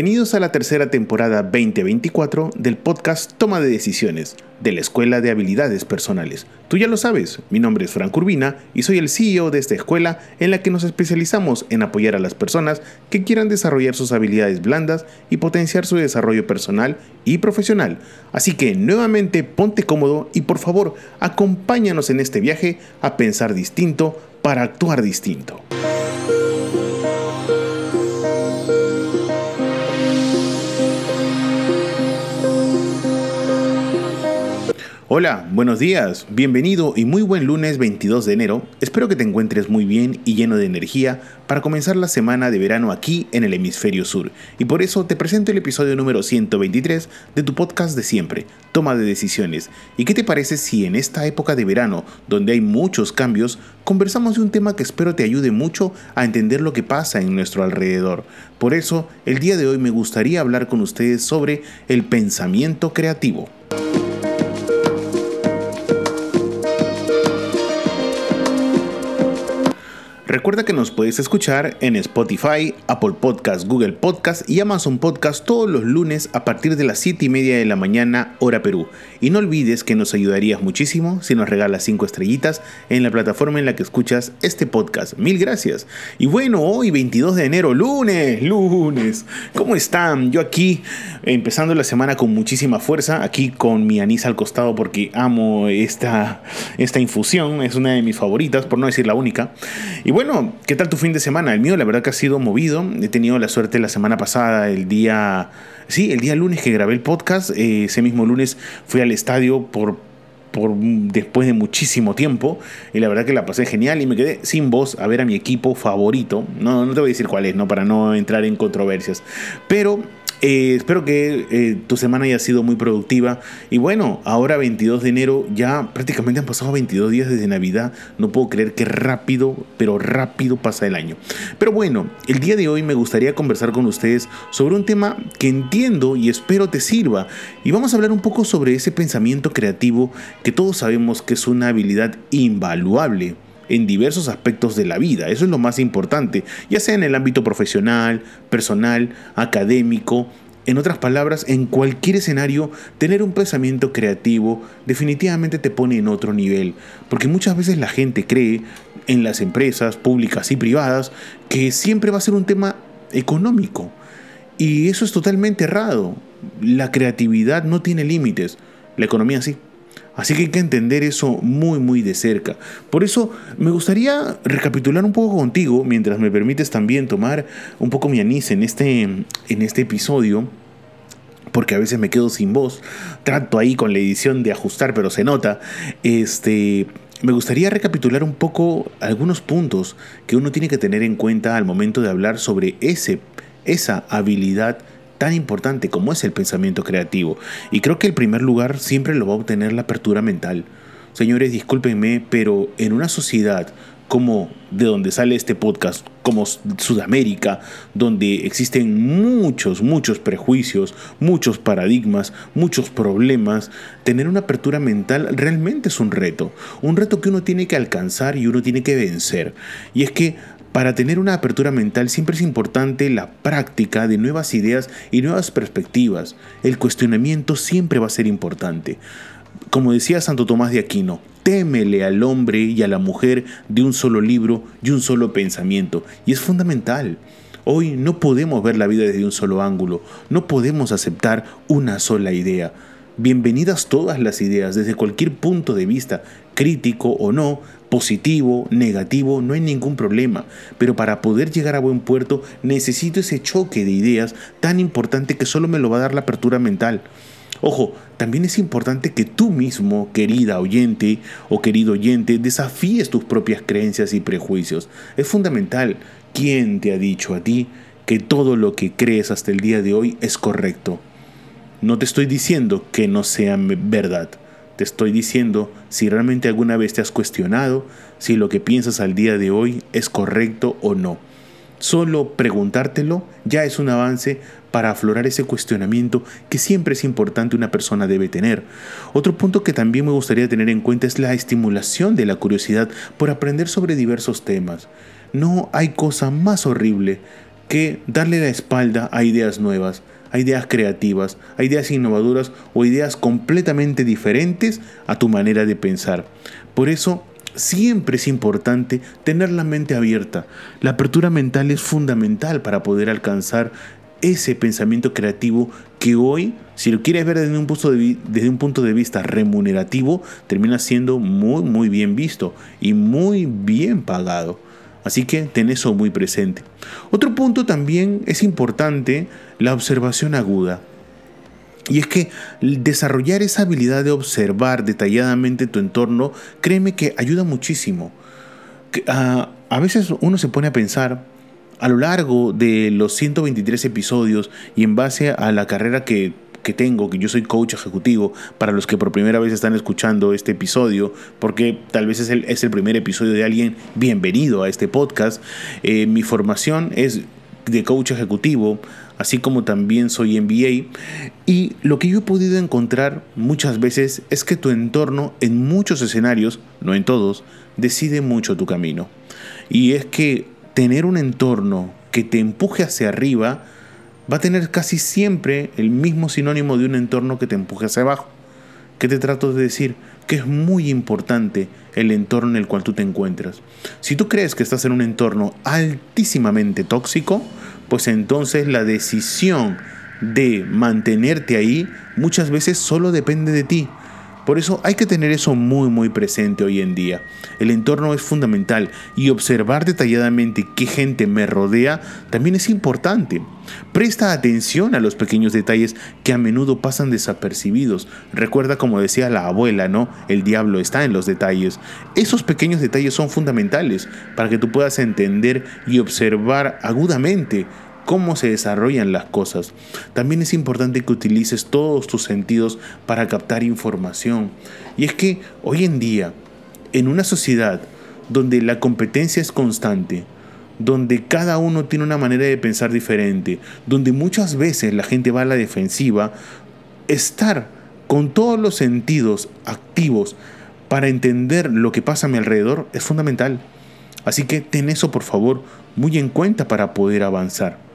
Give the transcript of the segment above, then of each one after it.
Bienvenidos a la tercera temporada 2024 del podcast Toma de Decisiones de la Escuela de Habilidades Personales. Tú ya lo sabes, mi nombre es Frank Urbina y soy el CEO de esta escuela en la que nos especializamos en apoyar a las personas que quieran desarrollar sus habilidades blandas y potenciar su desarrollo personal y profesional. Así que nuevamente ponte cómodo y por favor acompáñanos en este viaje a pensar distinto para actuar distinto. Hola, buenos días, bienvenido y muy buen lunes 22 de enero. Espero que te encuentres muy bien y lleno de energía para comenzar la semana de verano aquí en el hemisferio sur. Y por eso te presento el episodio número 123 de tu podcast de siempre, Toma de Decisiones. ¿Y qué te parece si en esta época de verano, donde hay muchos cambios, conversamos de un tema que espero te ayude mucho a entender lo que pasa en nuestro alrededor? Por eso, el día de hoy me gustaría hablar con ustedes sobre el pensamiento creativo. Recuerda que nos puedes escuchar en Spotify, Apple Podcast, Google Podcast y Amazon Podcast todos los lunes a partir de las 7 y media de la mañana, hora Perú. Y no olvides que nos ayudarías muchísimo si nos regalas 5 estrellitas en la plataforma en la que escuchas este podcast. Mil gracias. Y bueno, hoy 22 de enero, lunes, lunes. ¿Cómo están? Yo aquí empezando la semana con muchísima fuerza, aquí con mi anís al costado porque amo esta, esta infusión, es una de mis favoritas, por no decir la única. Y bueno, ¿qué tal tu fin de semana? El mío la verdad que ha sido movido, he tenido la suerte la semana pasada, el día... Sí, el día lunes que grabé el podcast, eh, ese mismo lunes fui al estadio por, por después de muchísimo tiempo y la verdad que la pasé genial y me quedé sin voz a ver a mi equipo favorito. No, no te voy a decir cuál es, no para no entrar en controversias, pero eh, espero que eh, tu semana haya sido muy productiva. Y bueno, ahora 22 de enero, ya prácticamente han pasado 22 días desde Navidad. No puedo creer que rápido, pero rápido pasa el año. Pero bueno, el día de hoy me gustaría conversar con ustedes sobre un tema que entiendo y espero te sirva. Y vamos a hablar un poco sobre ese pensamiento creativo que todos sabemos que es una habilidad invaluable en diversos aspectos de la vida. Eso es lo más importante, ya sea en el ámbito profesional, personal, académico. En otras palabras, en cualquier escenario, tener un pensamiento creativo definitivamente te pone en otro nivel, porque muchas veces la gente cree en las empresas públicas y privadas que siempre va a ser un tema económico. Y eso es totalmente errado. La creatividad no tiene límites, la economía sí. Así que hay que entender eso muy muy de cerca. Por eso me gustaría recapitular un poco contigo, mientras me permites también tomar un poco mi anís en este, en este episodio porque a veces me quedo sin voz. Trato ahí con la edición de ajustar, pero se nota. Este, me gustaría recapitular un poco algunos puntos que uno tiene que tener en cuenta al momento de hablar sobre ese, esa habilidad tan importante como es el pensamiento creativo. Y creo que el primer lugar siempre lo va a obtener la apertura mental. Señores, discúlpenme, pero en una sociedad como de donde sale este podcast, como Sudamérica, donde existen muchos, muchos prejuicios, muchos paradigmas, muchos problemas, tener una apertura mental realmente es un reto, un reto que uno tiene que alcanzar y uno tiene que vencer. Y es que para tener una apertura mental siempre es importante la práctica de nuevas ideas y nuevas perspectivas. El cuestionamiento siempre va a ser importante. Como decía Santo Tomás de Aquino, témele al hombre y a la mujer de un solo libro y un solo pensamiento. Y es fundamental. Hoy no podemos ver la vida desde un solo ángulo, no podemos aceptar una sola idea. Bienvenidas todas las ideas desde cualquier punto de vista, crítico o no, positivo, negativo, no hay ningún problema. Pero para poder llegar a buen puerto necesito ese choque de ideas tan importante que solo me lo va a dar la apertura mental. Ojo, también es importante que tú mismo, querida oyente o querido oyente, desafíes tus propias creencias y prejuicios. Es fundamental. ¿Quién te ha dicho a ti que todo lo que crees hasta el día de hoy es correcto? No te estoy diciendo que no sea verdad. Te estoy diciendo si realmente alguna vez te has cuestionado si lo que piensas al día de hoy es correcto o no. Solo preguntártelo ya es un avance para aflorar ese cuestionamiento que siempre es importante una persona debe tener. Otro punto que también me gustaría tener en cuenta es la estimulación de la curiosidad por aprender sobre diversos temas. No hay cosa más horrible que darle la espalda a ideas nuevas, a ideas creativas, a ideas innovadoras o ideas completamente diferentes a tu manera de pensar. Por eso Siempre es importante tener la mente abierta. La apertura mental es fundamental para poder alcanzar ese pensamiento creativo que hoy, si lo quieres ver desde un punto de, desde un punto de vista remunerativo, termina siendo muy, muy bien visto y muy bien pagado. Así que ten eso muy presente. Otro punto también es importante, la observación aguda. Y es que desarrollar esa habilidad de observar detalladamente tu entorno, créeme que ayuda muchísimo. Ah, a veces uno se pone a pensar, a lo largo de los 123 episodios y en base a la carrera que, tengo, que yo soy coach ejecutivo, para los que por primera vez están escuchando este episodio, porque tal vez es el, es el primer episodio de alguien bienvenido a este podcast, eh, mi formación es de coach ejecutivo, así como también soy MBA. Y lo que yo he podido encontrar muchas veces es que tu entorno en muchos escenarios, no en todos, decide mucho tu camino. Y es que tener un entorno que te empuje hacia arriba va a tener casi siempre el mismo sinónimo de un entorno que te empuje hacia abajo. ¿Qué te trato de decir? Que es muy importante el entorno en el cual tú te encuentras. Si tú crees que estás en un entorno altísimamente tóxico, pues entonces la decisión de mantenerte ahí muchas veces solo depende de ti. Por eso hay que tener eso muy muy presente hoy en día. El entorno es fundamental y observar detalladamente qué gente me rodea también es importante. Presta atención a los pequeños detalles que a menudo pasan desapercibidos. Recuerda como decía la abuela, ¿no? El diablo está en los detalles. Esos pequeños detalles son fundamentales para que tú puedas entender y observar agudamente cómo se desarrollan las cosas. También es importante que utilices todos tus sentidos para captar información. Y es que hoy en día, en una sociedad donde la competencia es constante, donde cada uno tiene una manera de pensar diferente, donde muchas veces la gente va a la defensiva, estar con todos los sentidos activos para entender lo que pasa a mi alrededor es fundamental. Así que ten eso por favor muy en cuenta para poder avanzar.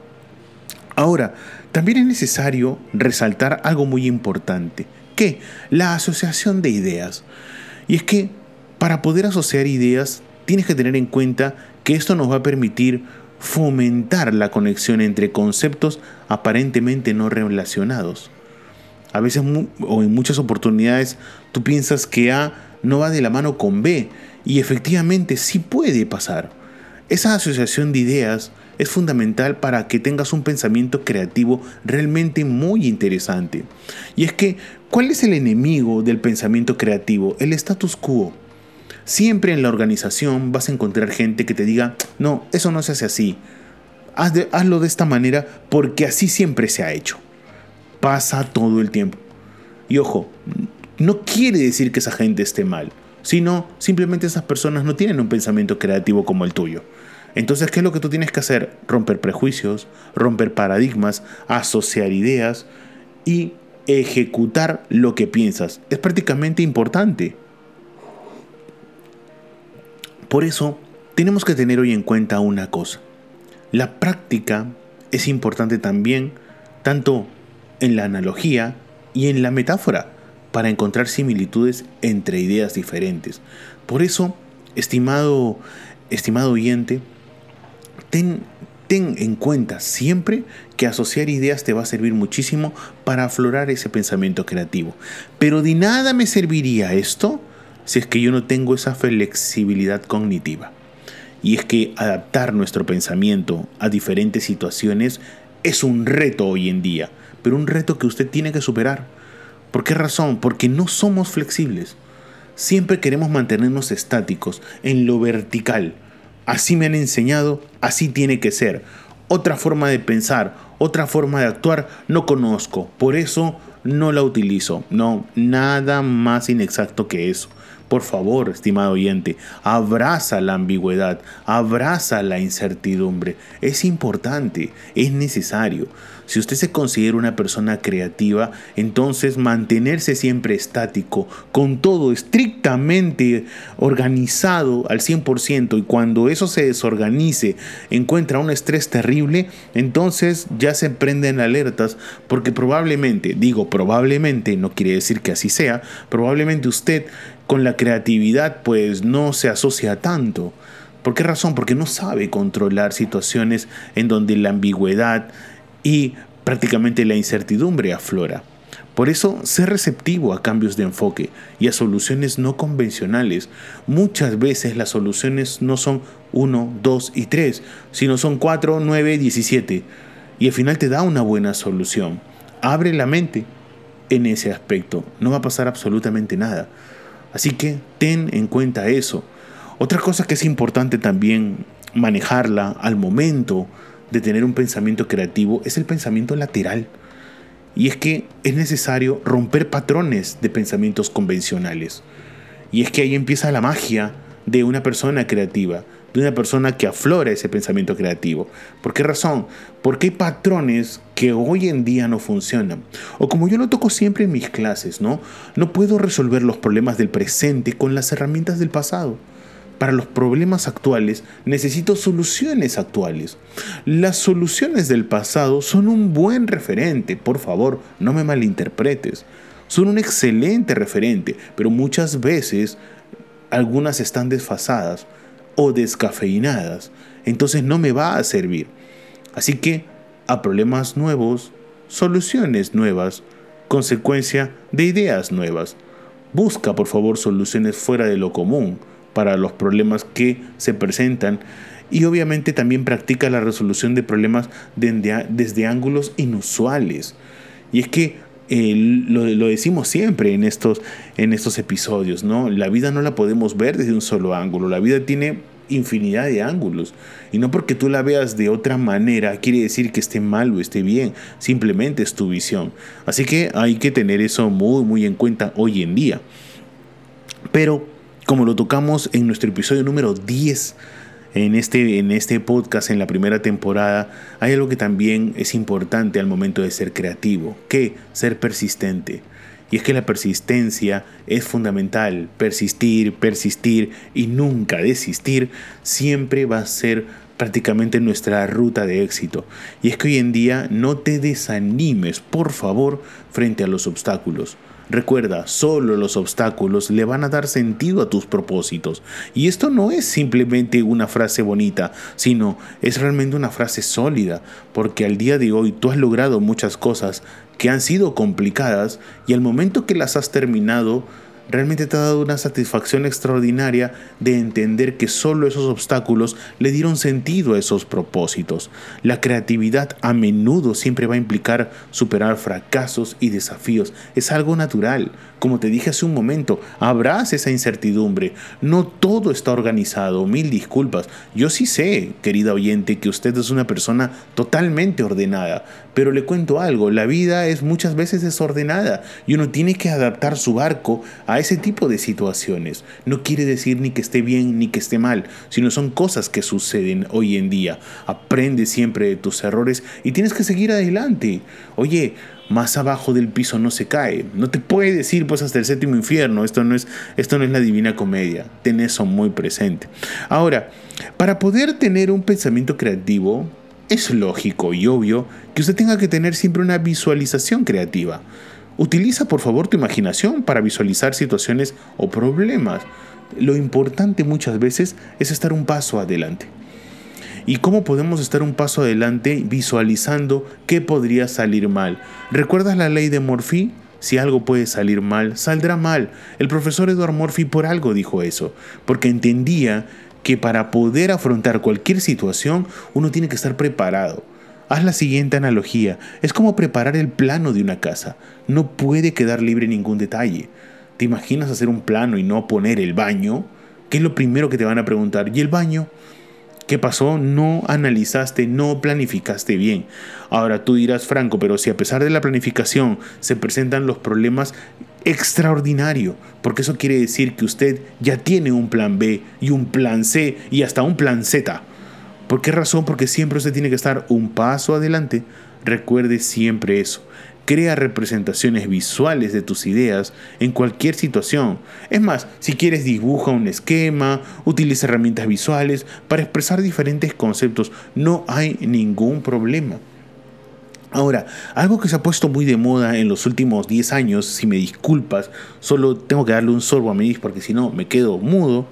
Ahora, también es necesario resaltar algo muy importante, que la asociación de ideas. Y es que para poder asociar ideas tienes que tener en cuenta que esto nos va a permitir fomentar la conexión entre conceptos aparentemente no relacionados. A veces o en muchas oportunidades tú piensas que A no va de la mano con B y efectivamente sí puede pasar. Esa asociación de ideas es fundamental para que tengas un pensamiento creativo realmente muy interesante. Y es que, ¿cuál es el enemigo del pensamiento creativo? El status quo. Siempre en la organización vas a encontrar gente que te diga, no, eso no se hace así. hazlo de esta manera porque así siempre se ha hecho. Pasa todo el tiempo. Y ojo, no quiere decir que esa gente esté mal, sino simplemente esas personas no tienen un pensamiento creativo como el tuyo. Entonces, ¿qué es lo que tú tienes que hacer? Romper prejuicios, romper paradigmas, asociar ideas y ejecutar lo que piensas. Es prácticamente importante. Por eso, tenemos que tener hoy en cuenta una cosa. La práctica es importante también, tanto en la analogía y en la metáfora, para encontrar similitudes entre ideas diferentes. Por eso, estimado, estimado oyente, ten, en cuenta siempre que asociar ideas te va a servir muchísimo para aflorar ese pensamiento creativo. Pero de nada me serviría esto si es que yo no tengo esa flexibilidad cognitiva. Y es que adaptar nuestro pensamiento a diferentes situaciones es un reto hoy en día, pero un reto que usted tiene que superar. ¿Por qué razón? Porque no somos flexibles. Siempre queremos mantenernos estáticos en lo vertical, Así me han enseñado, así tiene que ser. Otra forma de pensar, otra forma de actuar no conozco, por eso no la utilizo. No, nada más inexacto que eso. Por favor, estimado oyente, abraza la ambigüedad, abraza la incertidumbre. Es importante, es necesario. Si usted se considera una persona creativa, entonces mantenerse siempre estático, con todo estrictamente organizado al 100% y cuando eso se desorganice, encuentra un estrés terrible, entonces ya se prenden alertas porque probablemente, digo probablemente, no quiere decir que así sea, probablemente usted con la creatividad pues no se asocia tanto. ¿Por qué razón? Porque no sabe controlar situaciones en donde la ambigüedad y prácticamente la incertidumbre aflora. Por eso, sé receptivo a cambios de enfoque y a soluciones no convencionales. Muchas veces las soluciones no son 1, 2 y 3, sino son 4, 9, 17. Y al final te da una buena solución. Abre la mente en ese aspecto. No va a pasar absolutamente nada. Así que ten en cuenta eso. Otra cosa que es importante también manejarla al momento de tener un pensamiento creativo es el pensamiento lateral. Y es que es necesario romper patrones de pensamientos convencionales. Y es que ahí empieza la magia de una persona creativa, de una persona que aflora ese pensamiento creativo. ¿Por qué razón? Porque hay patrones que hoy en día no funcionan. O como yo lo toco siempre en mis clases, ¿no? No puedo resolver los problemas del presente con las herramientas del pasado. Para los problemas actuales necesito soluciones actuales. Las soluciones del pasado son un buen referente, por favor, no me malinterpretes. Son un excelente referente, pero muchas veces algunas están desfasadas o descafeinadas, entonces no me va a servir. Así que a problemas nuevos, soluciones nuevas, consecuencia de ideas nuevas. Busca por favor soluciones fuera de lo común para los problemas que se presentan y obviamente también practica la resolución de problemas desde, ángulos inusuales. Y es que lo, lo, decimos siempre en estos, en estos episodios, ¿no? La vida no la podemos ver desde un solo ángulo, la vida tiene infinidad de ángulos. Y no porque tú la veas de otra manera quiere decir que esté mal o esté bien, simplemente es tu visión. Así que hay que tener eso muy, muy en cuenta hoy en día. Pero como lo tocamos en nuestro episodio número 10, en este, en este podcast, en la primera temporada, hay algo que también es importante al momento de ser creativo, que ser persistente. Y es que la persistencia es fundamental. Persistir, persistir y nunca desistir siempre va a ser prácticamente nuestra ruta de éxito. Y es que hoy en día no te desanimes, por favor, frente a los obstáculos. Recuerda, solo los obstáculos le van a dar sentido a tus propósitos. Y esto no es simplemente una frase bonita, sino es realmente una frase sólida, porque al día de hoy tú has logrado muchas cosas que han sido complicadas y al momento que las has terminado, realmente te ha dado una satisfacción extraordinaria de entender que solo esos obstáculos le dieron sentido a esos propósitos. La creatividad a menudo siempre va a implicar superar fracasos y desafíos. Es algo natural. Como te dije hace un momento, habrás esa incertidumbre. No todo está organizado. Mil disculpas. Yo sí sé, querida oyente, que usted es una persona totalmente ordenada. Pero le cuento algo, la vida es muchas veces desordenada y uno tiene que adaptar su barco a ese tipo de situaciones. No quiere decir ni que esté bien ni que esté mal, sino son cosas que suceden hoy en día. Aprende siempre de tus errores y tienes que seguir adelante. Oye, más abajo del piso no se cae. No te puede decir pues hasta el séptimo infierno. Esto no es, esto no es la divina comedia. Ten eso muy presente. Ahora, para poder tener un pensamiento creativo, es lógico y obvio que usted tenga que tener siempre una visualización creativa. Utiliza por favor tu imaginación para visualizar situaciones o problemas. Lo importante muchas veces es estar un paso adelante. ¿Y cómo podemos estar un paso adelante visualizando qué podría salir mal? ¿Recuerdas la ley de Morphy? Si algo puede salir mal, saldrá mal. El profesor Edward Morphy por algo dijo eso, porque entendía que para poder afrontar cualquier situación uno tiene que estar preparado. Haz la siguiente analogía. Es como preparar el plano de una casa. No puede quedar libre ningún detalle. ¿Te imaginas hacer un plano y no poner el baño? ¿Qué es lo primero que te van a preguntar? ¿Y el baño? ¿Qué pasó? No analizaste, no planificaste bien. Ahora tú dirás, Franco, pero si a pesar de la planificación se presentan los problemas, extraordinario, porque eso quiere decir que usted ya tiene un plan B y un plan C y hasta un plan Z. ¿Por qué razón? Porque siempre usted tiene que estar un paso adelante. Recuerde siempre eso. Crea representaciones visuales de tus ideas en cualquier situación. Es más, si quieres dibuja un esquema, utiliza herramientas visuales para expresar diferentes conceptos. No hay ningún problema. Ahora, algo que se ha puesto muy de moda en los últimos 10 años, si me disculpas, solo tengo que darle un sorbo a mi porque si no me quedo mudo.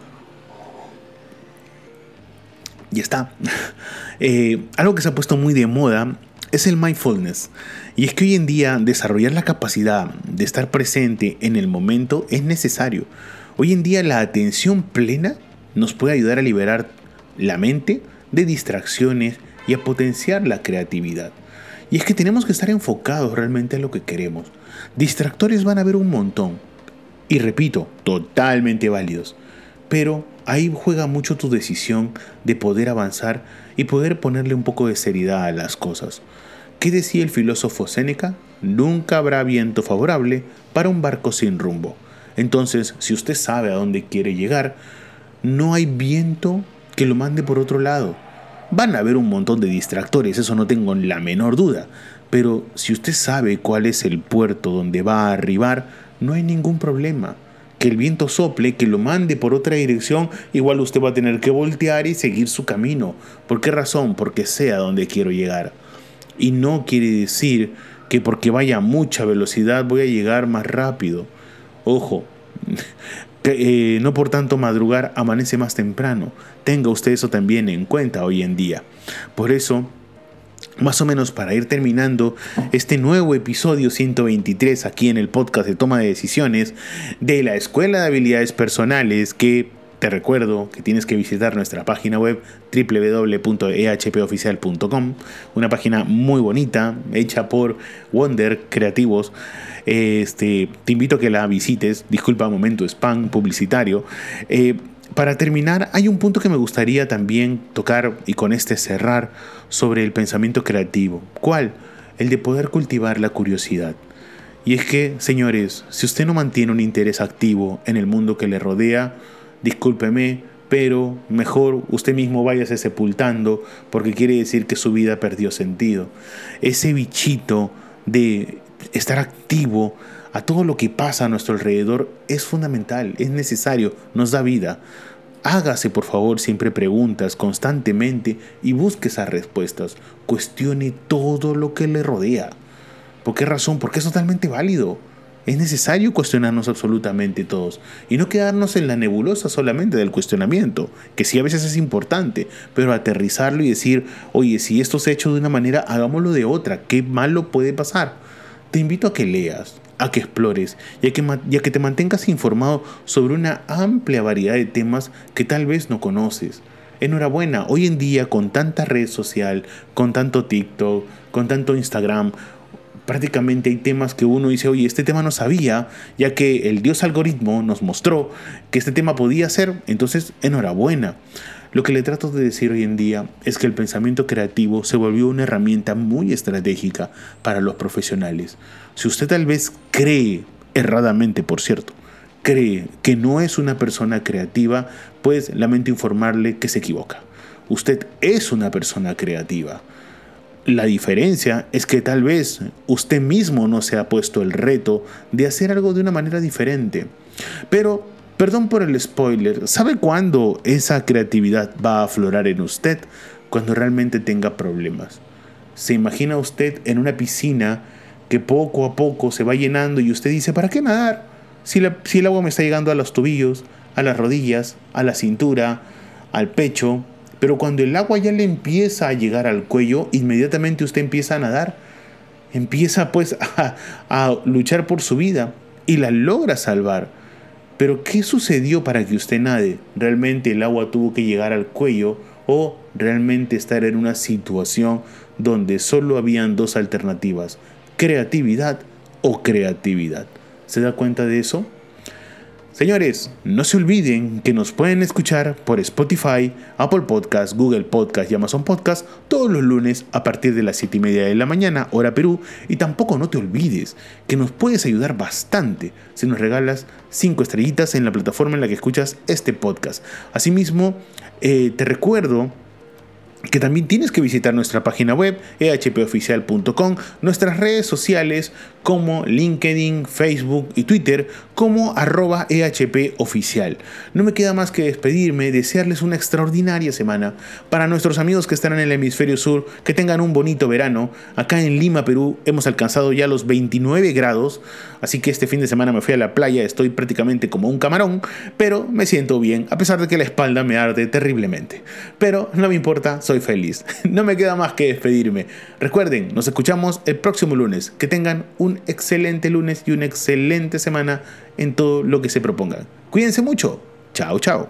Y está. Eh, algo que se ha puesto muy de moda es el mindfulness. Y es que hoy en día desarrollar la capacidad de estar presente en el momento es necesario. Hoy en día la atención plena nos puede ayudar a liberar la mente de distracciones y a potenciar la creatividad. Y es que tenemos que estar enfocados realmente en lo que queremos. Distractores van a haber un montón. Y repito, totalmente válidos. Pero ahí juega mucho tu decisión de poder avanzar y poder ponerle un poco de seriedad a las cosas. ¿Qué decía el filósofo Séneca? Nunca habrá viento favorable para un barco sin rumbo. Entonces, si usted sabe a dónde quiere llegar, no hay viento que lo mande por otro lado. Van a haber un montón de distractores, eso no tengo la menor duda. Pero si usted sabe cuál es el puerto donde va a arribar, no hay ningún problema. Que el viento sople, que lo mande por otra dirección, igual usted va a tener que voltear y seguir su camino. ¿Por qué razón? Porque sé a dónde quiero llegar. Y no quiere decir que porque vaya a mucha velocidad voy a llegar más rápido. Ojo, eh, no por tanto madrugar amanece más temprano. Tenga usted eso también en cuenta hoy en día. Por eso, más o menos para ir terminando este nuevo episodio 123 aquí en el podcast de toma de decisiones de la Escuela de Habilidades Personales que te recuerdo que tienes que visitar nuestra página web www.ehpoficial.com, una página muy bonita, hecha por Wonder Creativos. Este, te invito a que la visites. Disculpa, momento spam publicitario. Eh, para terminar, hay un punto que me gustaría también tocar y con este cerrar sobre el pensamiento creativo. ¿Cuál? El de poder cultivar la curiosidad. Y es que, señores, si usted no mantiene un interés activo en el mundo que le rodea, discúlpeme, pero mejor usted mismo váyase sepultando porque quiere decir que su vida perdió sentido. Ese bichito de estar activo a todo lo que pasa a nuestro alrededor es fundamental, es necesario, nos da vida. Hágase por favor siempre preguntas constantemente y busque esas respuestas. Cuestione todo lo que le rodea. ¿Por qué razón? Porque es totalmente válido. Es necesario cuestionarnos absolutamente todos y no quedarnos en la nebulosa solamente del cuestionamiento, que sí a veces es importante, pero aterrizarlo y decir, oye, si esto se ha hecho de una manera, hagámoslo de otra, ¿qué malo puede pasar? Te invito a que leas, a que explores y a que, que te mantengas informado sobre una amplia variedad de temas que tal vez no conoces. Enhorabuena, hoy en día con tanta red social, con tanto TikTok, con tanto Instagram, prácticamente hay temas que uno dice, oye, este tema no sabía, ya que el dios algoritmo nos mostró que este tema podía ser, entonces enhorabuena. Lo que le trato de decir hoy en día es que el pensamiento creativo se volvió una herramienta muy estratégica para los profesionales. Si usted tal vez cree, erradamente por cierto, cree que no es una persona creativa, pues lamento informarle que se equivoca. Usted es una persona creativa. La diferencia es que tal vez usted mismo no se ha puesto el reto de hacer algo de una manera diferente. Pero, perdón por el spoiler, ¿sabe cuándo esa creatividad va a aflorar en usted? Cuando realmente tenga problemas. ¿Se imagina usted en una piscina que poco a poco se va llenando y usted dice, ¿para qué nadar? Si, el agua me está llegando a los tobillos, a las rodillas, a la cintura, al pecho, pero cuando el agua ya le empieza a llegar al cuello, inmediatamente usted empieza a nadar. Empieza pues a, luchar por su vida y la logra salvar. Pero ¿qué sucedió para que usted nade? ¿Realmente el agua tuvo que llegar al cuello o realmente estar en una situación donde solo habían dos alternativas? Creatividad o creatividad. ¿Se da cuenta de eso? Señores, no se olviden que nos pueden escuchar por Spotify, Apple Podcast, Google Podcast y Amazon Podcast todos los lunes a partir de las 7 y media de la mañana, hora Perú. Y tampoco no te olvides que nos puedes ayudar bastante si nos regalas 5 estrellitas en la plataforma en la que escuchas este podcast. Asimismo, eh, te recuerdo que también tienes que visitar nuestra página web ehpoficial.com, nuestras redes sociales como LinkedIn, Facebook y Twitter como arroba ehpoficial. No me queda más que despedirme, desearles una extraordinaria semana para nuestros amigos que están en el hemisferio sur, que tengan un bonito verano. Acá en Lima, Perú, hemos alcanzado ya los 29 grados, así que este fin de semana me fui a la playa, estoy prácticamente como un camarón, pero me siento bien, a pesar de que la espalda me arde terriblemente. Pero no me importa, soy feliz. No me queda más que despedirme. Recuerden, nos escuchamos el próximo lunes. Que tengan un excelente lunes y una excelente semana en todo lo que se propongan. Cuídense mucho. Chao, chao.